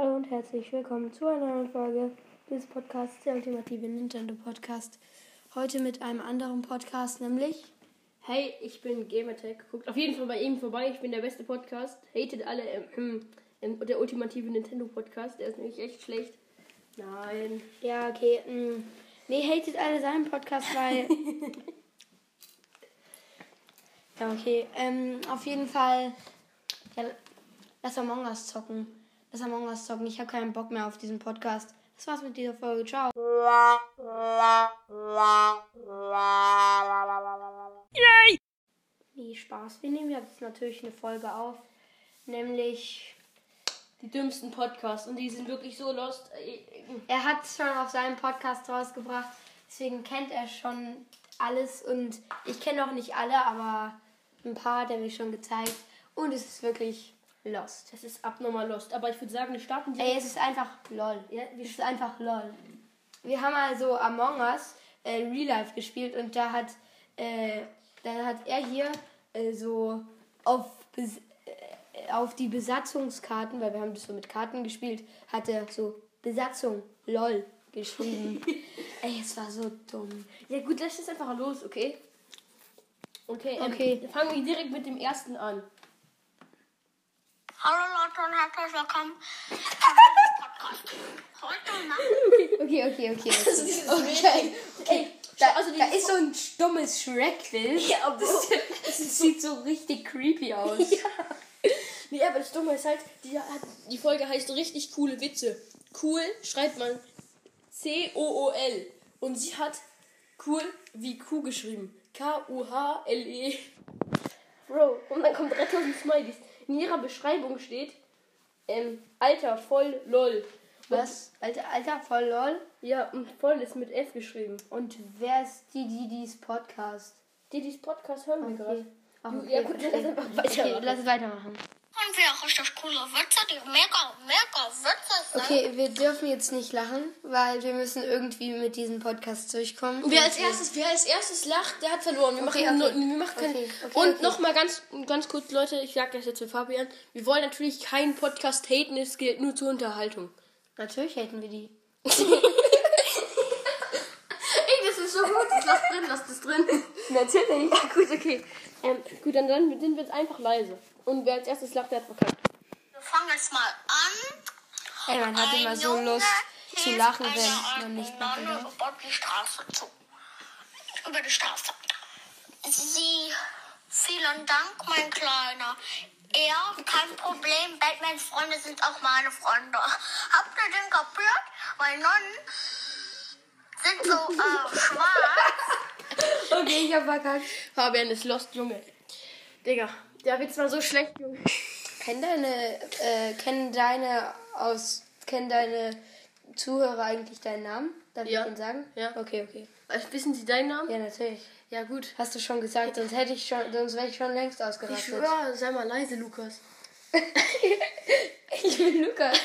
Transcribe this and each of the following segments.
Hallo und herzlich willkommen zu einer neuen Folge des Podcasts, der ultimative Nintendo Podcast. Heute mit einem anderen Podcast, nämlich Hey, ich bin Gamertech. Guckt auf jeden Fall bei ihm vorbei. Ich bin der beste Podcast. Hatet alle im, im, im, der ultimative Nintendo Podcast. Der ist nämlich echt schlecht. Nein. Ja, okay. Mh. Nee, hatet alle seinen Podcast, weil. ja, okay. Ähm, auf jeden Fall. Ja, lass Among Us zocken. Lass Among Us zocken. Ich habe keinen Bock mehr auf diesen Podcast. Das war's mit dieser Folge. Ciao. Yay! Nee, Spaß. Wir nehmen jetzt natürlich eine Folge auf. Nämlich. Die dümmsten Podcasts. Und die sind wirklich so lost. Er hat es schon auf seinem Podcast rausgebracht. Deswegen kennt er schon alles. Und ich kenne noch nicht alle, aber ein paar hat er mir schon gezeigt. Und es ist wirklich lost. Es ist abnormal lost. Aber ich würde sagen, wir starten Ey, es ist einfach lol. Ja, es ist einfach lol. Wir haben also Among Us äh, Real Life gespielt und da hat, äh, da hat er hier äh, so auf, äh, auf die Besatzungskarten, weil wir haben das so mit Karten gespielt, hat er so Besatzung lol geschrieben. Ey, es war so dumm. Ja gut, lass jetzt einfach los, okay? Okay, ähm, Okay. fangen wir direkt mit dem ersten an. Und herzlich willkommen zum Podcast. Heute machen Okay, okay, okay. ist okay. Ey, Da, also da ist so ein stummes Shrek-Bild. Ja, aber das, das sieht so richtig creepy aus. Nee, aber das Dumme ist halt, die, hat, die Folge heißt richtig coole Witze. Cool schreibt man C-O-O-L. Und sie hat cool wie Kuh geschrieben. K-U-H-L-E. Bro, und dann kommt 3000 Smileys. In ihrer Beschreibung steht, ähm, Alter, voll lol. Was? Alter, Alter, voll lol. Ja, und voll ist mit F geschrieben. Und wer ist die, die dies Podcast? Die, dieses Podcast hören wir gerade. Ach, Du- ja, gut, lass einfach weitermachen. Okay, lass es weitermachen. wir richtig coole Witze, Okay, wir dürfen jetzt nicht lachen, weil wir müssen irgendwie mit diesem Podcast durchkommen. Wer als erstes, wer als erstes lacht, der hat verloren. Wir Okay, machen, okay. nur- wir machen kein, Okay, okay, Und okay. noch mal ganz, ganz kurz, Leute, ich sag das jetzt für Fabian. Wir wollen natürlich keinen Podcast haten, es gilt nur zur Unterhaltung. Natürlich hätten wir die. Ey, das ist so gut. Das lass drin, lass das drin. Natürlich. Ja, gut, okay. Ähm, gut, dann, dann sind wir jetzt einfach leise. Und wer als erstes lacht, der hat verkackt. Wir fangen jetzt mal an. Ey, man hat Ein immer so Junge Lust zu lachen, wenn man nicht darf. über die Straße zu. Über die Straße. Sie, vielen Dank, mein Kleiner. Ja, kein Problem. Batmans Freunde sind auch meine Freunde. Habt ihr den kapiert? Weil Nonnen sind so äh, schwarz. Okay, ich hab verkackt. Fabian ist lost, Junge. Digga, der Witz war so schlecht, Junge. Kennen deine, äh, kennen deine aus, kennen deine Zuhörer eigentlich deinen Namen? Darf Ja. ich den sagen? Ja. Okay, okay. Also, wissen Sie deinen Namen? Ja, natürlich. Ja, gut. Hast du schon gesagt, sonst hätte ich schon, sonst wäre ich schon längst Ich ausgerastet. schwöre, sei mal leise, Lukas. Ich bin Lukas.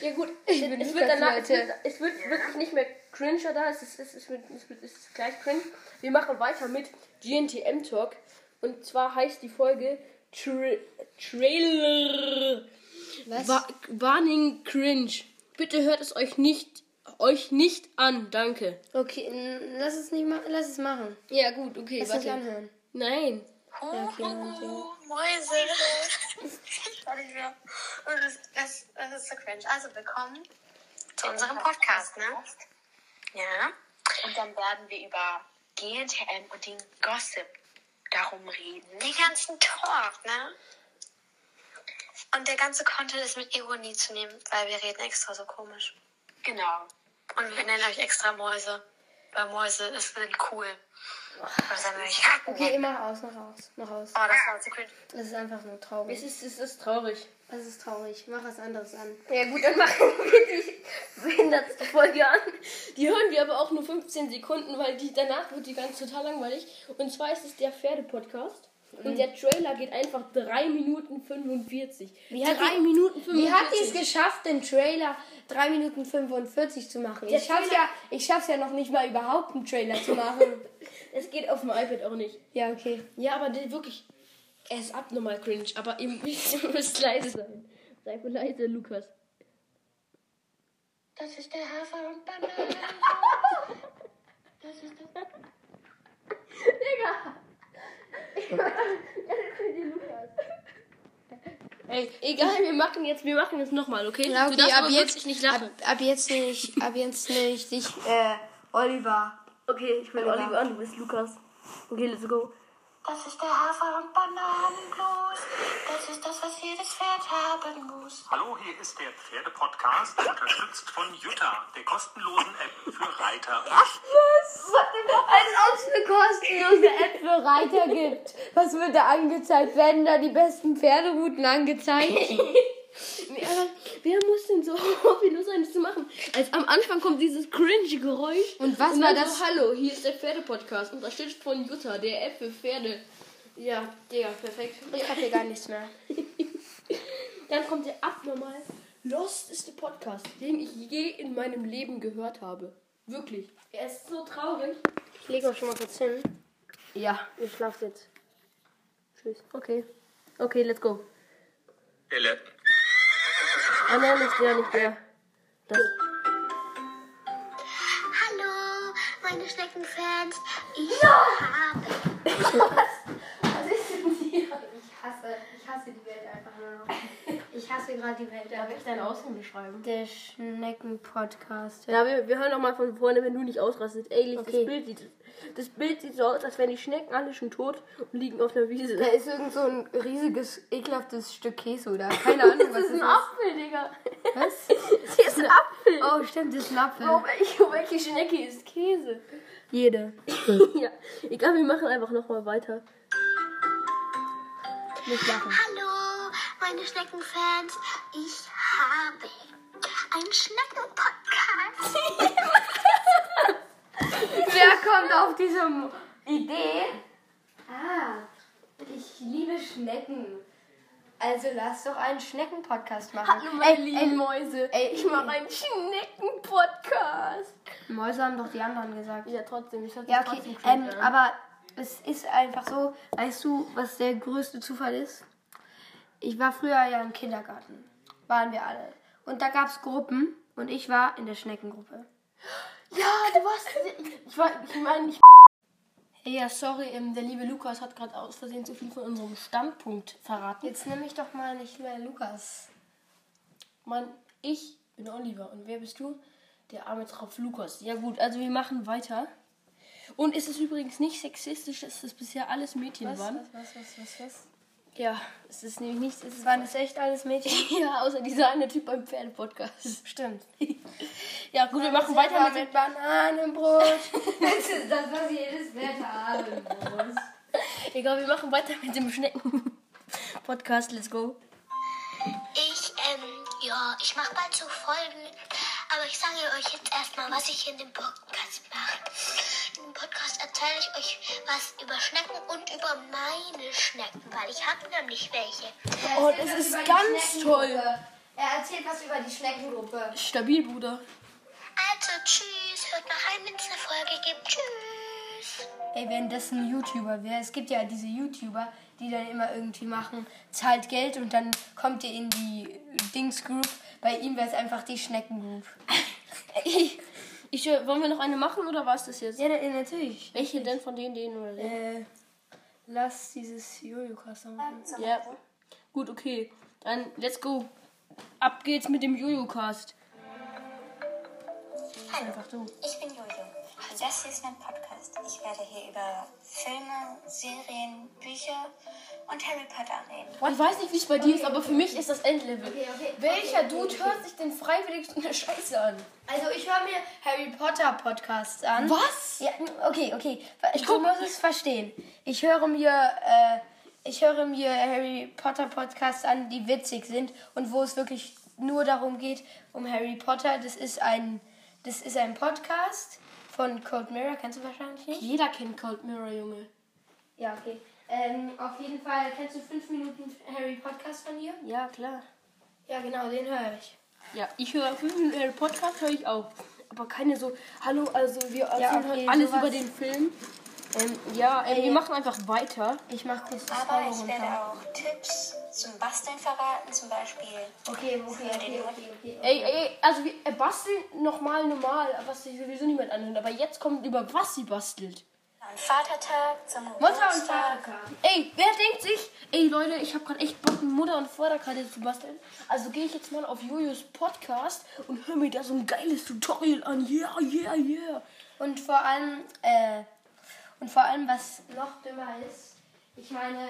Ja gut, Ich es, bin es Lukas, wird danach, es wird, es wird wirklich nicht mehr cringer da, es ist, es, ist, es, wird, es, wird, es ist gleich cringe. Wir machen weiter mit GNTM Talk und zwar heißt die Folge Tra Trailer Was? Wa Warning Cringe. Bitte hört es euch nicht euch nicht an, danke. Okay, n- lass es nicht ma lass es machen. Ja gut, okay, Lass es warte. anhören. Nein. Ja, okay, warte. Mäuse. Das, das, das ist so cringe. Also willkommen zu unserem Podcast, ne? Ja. Und dann werden wir über GNTM und den Gossip darum reden. Den ganzen Talk, ne? Und der ganze Content ist mit Ironie zu nehmen, weil wir reden extra so komisch. Genau. Und wir nennen euch extra Mäuse. Weil Mäuse ist sind cool. Okay, mach aus, mach aus, mach aus. Oh, das war so cringe. Das ist einfach nur Es traurig. ist, es ist traurig. Das ist traurig. Mach was anderes an. Ja gut, dann machen wir die behindertste Folge an. Die hören wir aber auch nur 15 Sekunden, weil die danach wird die ganz total langweilig. Und zwar ist es der Pferde-Podcast. Und der Trailer geht einfach 3 Minuten 45. Wie hat 3 die- Minuten 45. Wie hat die es geschafft, den Trailer 3 Minuten 45 zu machen? Der Ich schaff's, ja, ich schaff's ja noch nicht mal überhaupt, einen Trailer zu machen. Es geht auf dem iPad auch nicht. ja, okay. Ja, aber wirklich. Er ist abnormal cringe, aber ihr müsst, ihr müsst leise sein. Sei wohl leise, Lukas. Das ist der Hafer- und Bananen. Das ist das. Ey, egal, wir machen jetzt, wir machen jetzt nochmal, okay? Ja, du okay, darfst ab aber jetzt, nicht lachen. Ab, ab jetzt nicht, ab jetzt nicht dich, äh, Oliver. Okay, ich bin Oliver. Oliver und du bist Lukas. Okay, let's go. Das ist der Hafer- und Bananenblues. Das ist das, was jedes Pferd haben muss. Hallo, hier ist der Pferdepodcast, unterstützt von Jutta, der kostenlosen App für Reiter. Was? Als ob es eine kostenlose App für Reiter gibt. Was wird da angezeigt? Werden da die besten Pferderouten angezeigt? Nee, aber wer muss denn so hobbylos sein, das zu machen? Als am Anfang kommt dieses cringe Geräusch. Und was und war das? So, Hallo, hier ist der Pferdepodcast, unterstützt von Jutta, der App für Pferde. Ja, Digga, perfekt. Ich hab hier gar nichts mehr. Dann kommt der abnormal losteste Podcast, den ich je in meinem Leben gehört habe. Wirklich. Er ist so traurig. Ich lege auch schon mal kurz hin. Ja, Ihr schlaft jetzt. Tschüss. okay. Okay, let's go. Elle. Ah, nein, nicht der, nicht der. Das. Hallo, meine Schneckenfans. Ich habe. Was ist denn hier? Ich hasse, ich hasse die Welt einfach nur noch. Ich hasse gerade die Welt. Darf ich deine Ausrede schreiben? Der Schnecken-Podcast. Ja, wir, wir hören noch mal von vorne, wenn du nicht ausrastest. Ey, Licht, Okay. das Bild sieht. Das Bild sieht so aus, als wären die Schnecken alle schon tot und liegen auf der Wiese. Da ist irgend so ein riesiges, ekelhaftes Stück Käse oder keine Ahnung, was Das ist ein Apfel, Digga. Was? Das ist ein Apfel. Oh, stimmt, das ist ein Apfel. Oh, welche, welche Schnecke ist Käse? Jede. ja, egal, wir machen einfach noch mal weiter. Nicht lachen. Hallo, meine Schneckenfans. Ich habe einen Schneckenpodcast. Wer kommt auf diese Idee? Ah, ich liebe Schnecken. Also lass doch einen Schnecken-Podcast machen. Hallo, meine lieben Mäuse. ey, ich mache einen Schnecken-Podcast. Mäuse haben doch die anderen gesagt. Ja, trotzdem. Ich Ja, okay. Ähm, aber es ist einfach so, weißt du, was der größte Zufall ist? Ich war früher ja im Kindergarten. Waren wir alle. Und da gab es Gruppen und ich war in der Schneckengruppe. ja, du warst. Ich war, ich meine, ich. Hey, ja, sorry, ähm, der liebe Lukas hat gerade aus Versehen zu viel von unserem Standpunkt verraten. Jetzt nehme ich doch mal nicht mehr Lukas. Mann, ich bin Oliver. Und wer bist du? Der arme Tropf Lukas. Ja gut, also wir machen weiter. Und es ist übrigens nicht sexistisch, dass das bisher alles Mädchen waren. was, was, was, was? Ja, es ist nämlich nichts. Es ist Waren das echt alles Mädchen? ja, außer dieser eine Typ beim Pferdepodcast. Stimmt. Ja, gut, wir machen weiter mit dem. mit Bananenbrot. das ist das, was jedes muss. Egal, wir machen weiter mit dem Schnecken-Podcast. Let's go. Ich, ähm, ja, ich mache bald so Folgen, aber ich sage euch jetzt erstmal, was ich in dem Podcast erzähle ich euch was über Schnecken und über meine Schnecken, weil ich habe nämlich welche. Oh, das ist ganz toll. Er erzählt was über die Schneckengruppe. Stabil, Bruder. Also, tschüss, hört noch rein, wenn es eine Folge gibt. Tschüss. Ey, wenn das ein YouTuber wäre, es gibt ja diese YouTuber, die dann immer irgendwie machen, zahlt Geld und dann kommt ihr in die Dings Group. Bei ihm wäre es einfach die Schnecken Group. Ich, äh, wollen wir noch eine machen oder war es das jetzt? Ja, da- natürlich. Welche denn von denen, denen oder denen? Äh, lass dieses Jojo-Kaster machen. Ja. Gut, okay. Dann let's go. Ab geht's mit dem Jojo-Cast. Hallo, Einfach du. ich bin Jojo. Das hier ist mein Podcast. Ich werde hier über Filme, Serien, Bücher und Harry Potter reden. Ich weiß nicht, wie es bei dir ist, aber für mich ist das Endlevel. Okay, okay. Welcher Okay, Dude okay. hört sich denn freiwillig so eine Scheiße an? Also ich höre mir Harry Potter Podcasts an. Was? Ja, okay, okay. Ich guck- du musst es verstehen. Ich höre mir, äh, ich höre mir Harry Potter Podcasts an, die witzig sind und wo es wirklich nur darum geht, um Harry Potter. Das ist ein, das ist ein Podcast von Cold Mirror. Kennst du wahrscheinlich nicht? Jeder kennt Cold Mirror, Junge. Ja, okay. Ähm, auf jeden Fall kennst du 5 Minuten Harry Podcast von ihr? Ja, klar. Ja, genau, den höre ich. Ja, ich höre fünf Minuten Harry Podcast höre ich auch. Aber keine so, hallo, also wir erzählen okay, alles sowas- über den Film. Ähm, ja, ähm, wir machen einfach weiter. Ich mach kurz das Aber Folge ich werde runter. auch Tipps zum Basteln verraten, zum Beispiel. Okay, okay, okay, okay, okay. Ey, ey, also wir äh, basteln nochmal normal, was sich sowieso niemand anhört. Aber jetzt kommt über was sie bastelt. Vatertag, zum Mutter und. Vatertag. Ey, wer denkt sich, ey Leute, ich habe gerade echt Bock, Mutter- und Vaterkarte zu basteln. Also gehe ich jetzt mal auf Jojos Podcast und höre mir da so ein geiles Tutorial an. Yeah, yeah, yeah. Und vor allem, äh, und vor allem, was noch dümmer ist, ich meine,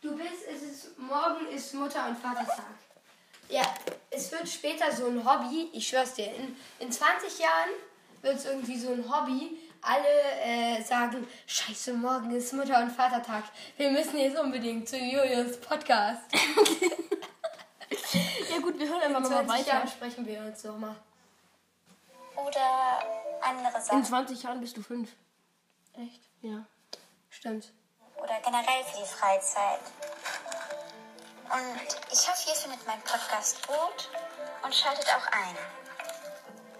du bist, es ist, morgen ist Mutter- und Vatertag. Ja, es wird später so ein Hobby, ich schwör's dir, in, in 20 Jahren wird es irgendwie so ein Hobby, alle äh, sagen, scheiße, morgen ist Mutter- und Vatertag. Wir müssen jetzt unbedingt zu Julius Podcast. Ja gut, wir hören einfach In nochmal 20 weiter. Jahren sprechen wir uns nochmal. Oder andere In Sachen. 20 Jahren bist du fünf. Echt? Ja. Stimmt. Oder generell für die Freizeit. Und ich hoffe, ihr findet meinen Podcast gut und schaltet auch ein.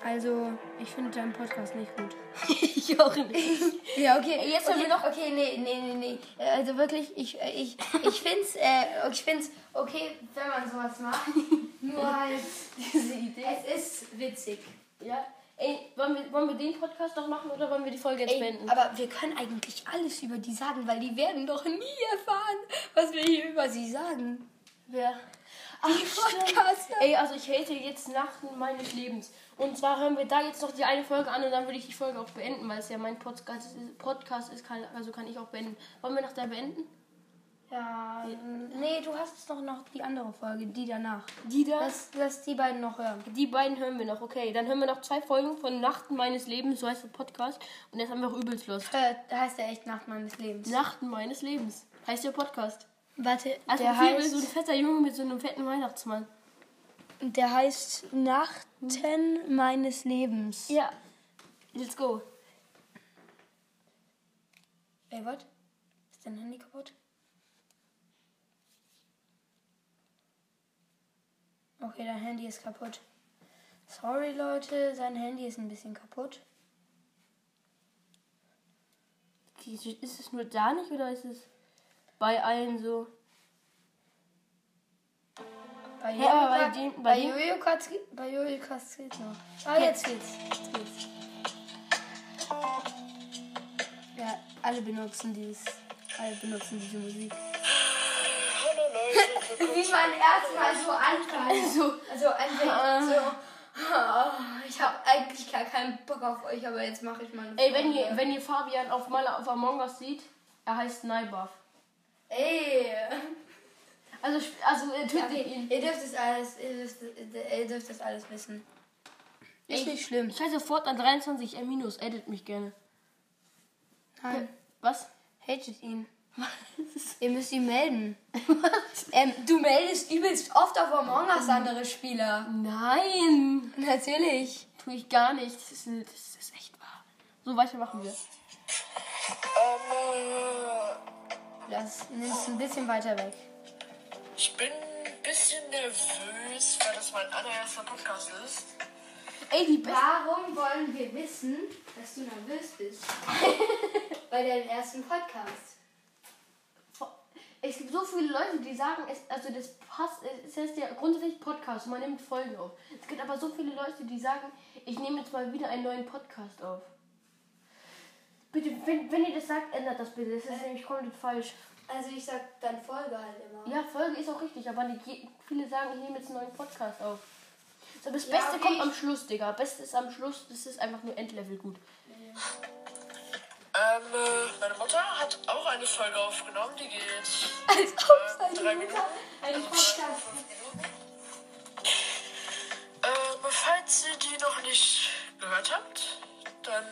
Also, ich finde deinen Podcast nicht gut. ich auch nicht. Ja, okay. Jetzt okay, haben wir noch- Okay, nee, nee, nee, nee. Also wirklich, ich, äh, ich, ich find's, äh, ich find's okay, wenn man sowas macht. Nur halt diese Idee. Es ist witzig. Ja. Ey, wollen wir, wollen wir den Podcast noch machen oder wollen wir die Folge jetzt Ey, beenden? aber wir können eigentlich alles über die sagen, weil die werden doch nie erfahren, was wir hier über sie sagen. Wer? Die Podcaster. Ey, also ich hate jetzt Nachten meines Lebens. Und zwar hören wir da jetzt noch die eine Folge an und dann würde ich die Folge auch beenden, weil es ja mein Podcast ist, Podcast ist kann, also kann ich auch beenden. Wollen wir nach der beenden? Ja, nee, du hast doch noch die andere Folge, die danach. Die da? Lass, lass die beiden noch hören. Die beiden hören wir noch, okay. Dann hören wir noch zwei Folgen von Nachten meines Lebens, so heißt der Podcast. Und jetzt haben wir auch übelst Lust. Äh, da heißt er echt Nacht meines Lebens. Nachten meines Lebens heißt der Podcast. Warte, Also der, der heißt, so ein fetter Junge mit so einem fetten Weihnachtsmann. der heißt Nachten meines Lebens. Ja. Let's go. Ey, was? Ist dein Handy kaputt? Okay, dein Handy ist kaputt. Sorry, Leute, sein Handy ist ein bisschen kaputt. Ist es nur da nicht oder ist es bei allen so? Bei Hä, aber bei dem- bei Jojo Katz bei Jojo Katz geht's noch. Ah, jetzt geht's. Jetzt geht's. Ja, alle benutzen dieses, alle benutzen diese Musik. Wie man erstmal so anfängt. So, also anfängt so. oh, Ich habe eigentlich gar keinen Bock auf euch, aber jetzt mache ich mal eine Ey, wenn ihr, wenn ihr Fabian auf mal auf Among Us sieht, er heißt Naibuff. Ey. Also, also äh, tötet Okay, ihn. ihr dürft es alles, ihr dürft, ihr dürft das alles wissen. Ist Ey, nicht schlimm. Ich heiße sofort an 23 R minus, edit mich gerne. Nein. Was? Hatet ihn. Ihr müsst ihn melden. ähm, du meldest übelst oft auf Among Us andere Spieler. Nein! Natürlich. Tue ich gar nicht. Das ist, das ist echt wahr. So, weiter machen wir. Das nimmst ein bisschen weiter weg. ich bin ein bisschen nervös, weil das mein allererster Podcast ist. Ey, die Beste. Warum wollen wir wissen, dass du nervös bist? Bei deinem ersten Podcast. Es gibt so viele Leute, die sagen, es, also das passt, es heißt ja grundsätzlich Podcast, man nimmt Folgen auf. Es gibt aber so viele Leute, die sagen, ich nehme jetzt mal wieder einen neuen Podcast auf. Bitte, wenn, wenn ihr das sagt, ändert das bitte. Das ist nämlich komplett falsch. Also ich sag dann Folge halt immer. Ja, Folge ist auch richtig, aber je, viele sagen, ich nehme jetzt einen neuen Podcast auf. So, das Ja, Beste okay, kommt am Schluss, Digga. Beste ist am Schluss, das ist einfach nur Endlevel gut. Ähm, äh, meine Mutter hat auch eine Folge aufgenommen, die geht Als ob äh, drei seine Minuten. Mutter einen Podcast Ähm, falls ihr die noch nicht gehört habt, dann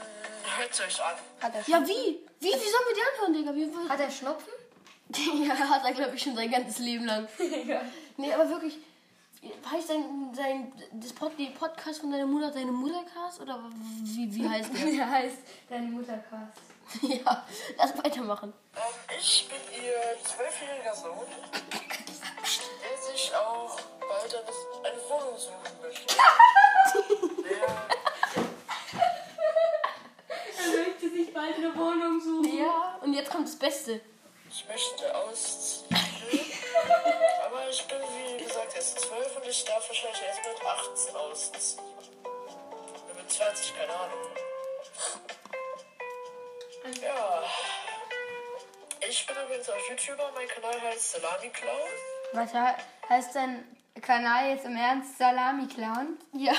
hört sie euch an. hat. Er Ja, wie? Wie, wie sollen wir die anhören, Digga? Wie, Hat er Schnupfen? ja, hat er, glaube ich, schon sein ganzes Leben lang. Nee, aber wirklich, heißt sein, sein das Pod, die Podcast von deiner Mutter deine Muttercast? Oder wie, wie heißt der? Der heißt deine Muttercast. ja, lass weitermachen. Ähm, ich bin ihr zwölfjähriger Sohn, der sich auch bald eine, eine Wohnung suchen möchte. Er möchte sich bald eine Wohnung suchen. Ja. jetzt kommt das Beste. Ich möchte ausziehen. Ich darf wahrscheinlich erst mit 18 ausziehen. Oder mit 20, keine Ahnung. Ja. Ich bin übrigens auch YouTuber. Mein Kanal heißt Salami Clown. Was he- heißt dein Kanal jetzt im Ernst Salami Clown? Ja.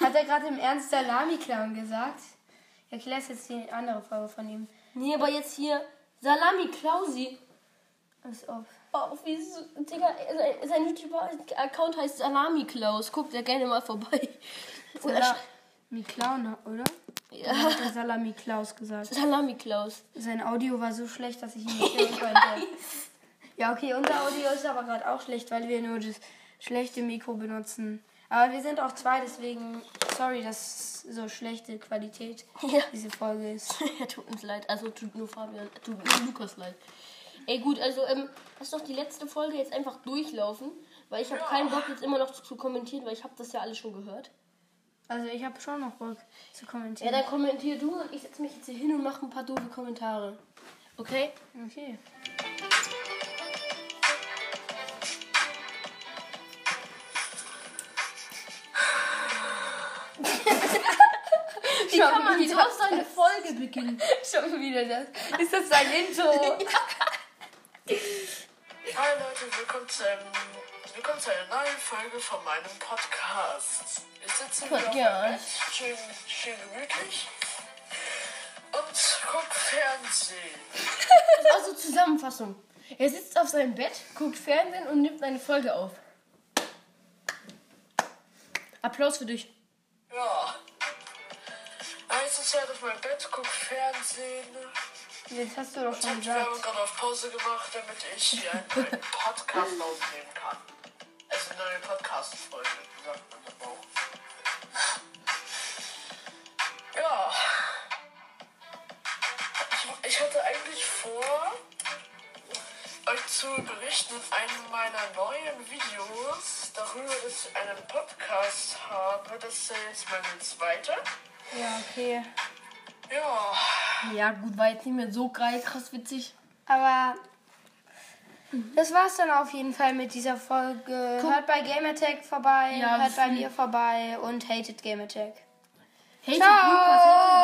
Hat er gerade im Ernst Salami Clown gesagt? Ja, okay, lass jetzt die andere Folge von ihm. Nee, aber jetzt hier Salami Klausi. Pass auf. Oh, wie so, Digga, sein, YouTuber-Account heißt Salami Klaus. Guckt da gerne mal vorbei. Salami Clown, oder? Ja. Oder hat er Salami Klaus gesagt? Salami Klaus. Sein Audio war so schlecht, dass ich ihn nicht hören konnte. Ja, okay, unser Audio ist aber gerade auch schlecht, weil wir nur das schlechte Mikro benutzen. Aber wir sind auch zwei, deswegen sorry, dass so schlechte Qualität Ja. diese Folge ist. ja, tut uns leid. Also tut nur Fabian, tut nur Lukas leid. Ey, gut, also ähm, lass doch die letzte Folge jetzt einfach durchlaufen, weil ich habe keinen Bock jetzt immer noch zu, zu kommentieren, weil ich habe das ja alles schon gehört. Also ich habe schon noch Bock zu Ja, kommentieren. dann kommentier du und ich setze mich jetzt hier hin und mache ein paar doofe Kommentare. Okay? Okay. Wie kann man so auf seine Folge beginnen? Schon wieder das. Ist das sein Intro? Hi Leute, willkommen zu, einem, willkommen zu einer neuen Folge von meinem Podcast. Ich sitze hier Ja. Bett, schön, schön gemütlich und guck Fernsehen. Also Zusammenfassung. Er sitzt auf seinem Bett, guckt Fernsehen und nimmt eine Folge auf. Applaus für dich. Ja. Eins ist halt auf meinem Bett, guck Fernsehen. Das hast du doch Ich schon habe die Werbung gesagt. gerade auf Pause gemacht, damit ich hier einen neuen Podcast aufnehmen kann. Also eine neue Podcast-Folge, sagt man das auch. Ja. Ich, ich hatte eigentlich vor, euch zu berichten in einem meiner neuen Videos darüber, dass ich einen Podcast habe. Das ist jetzt meine zweite. Ja, okay. Ja. Ja, gut, war jetzt nicht mehr so geil, krass witzig. Aber das war's dann auf jeden Fall mit dieser Folge. Hört bei Gamertag vorbei, Ja, hört bei mir vorbei und hatet Gamertag. Hey, Ciao! Lukas,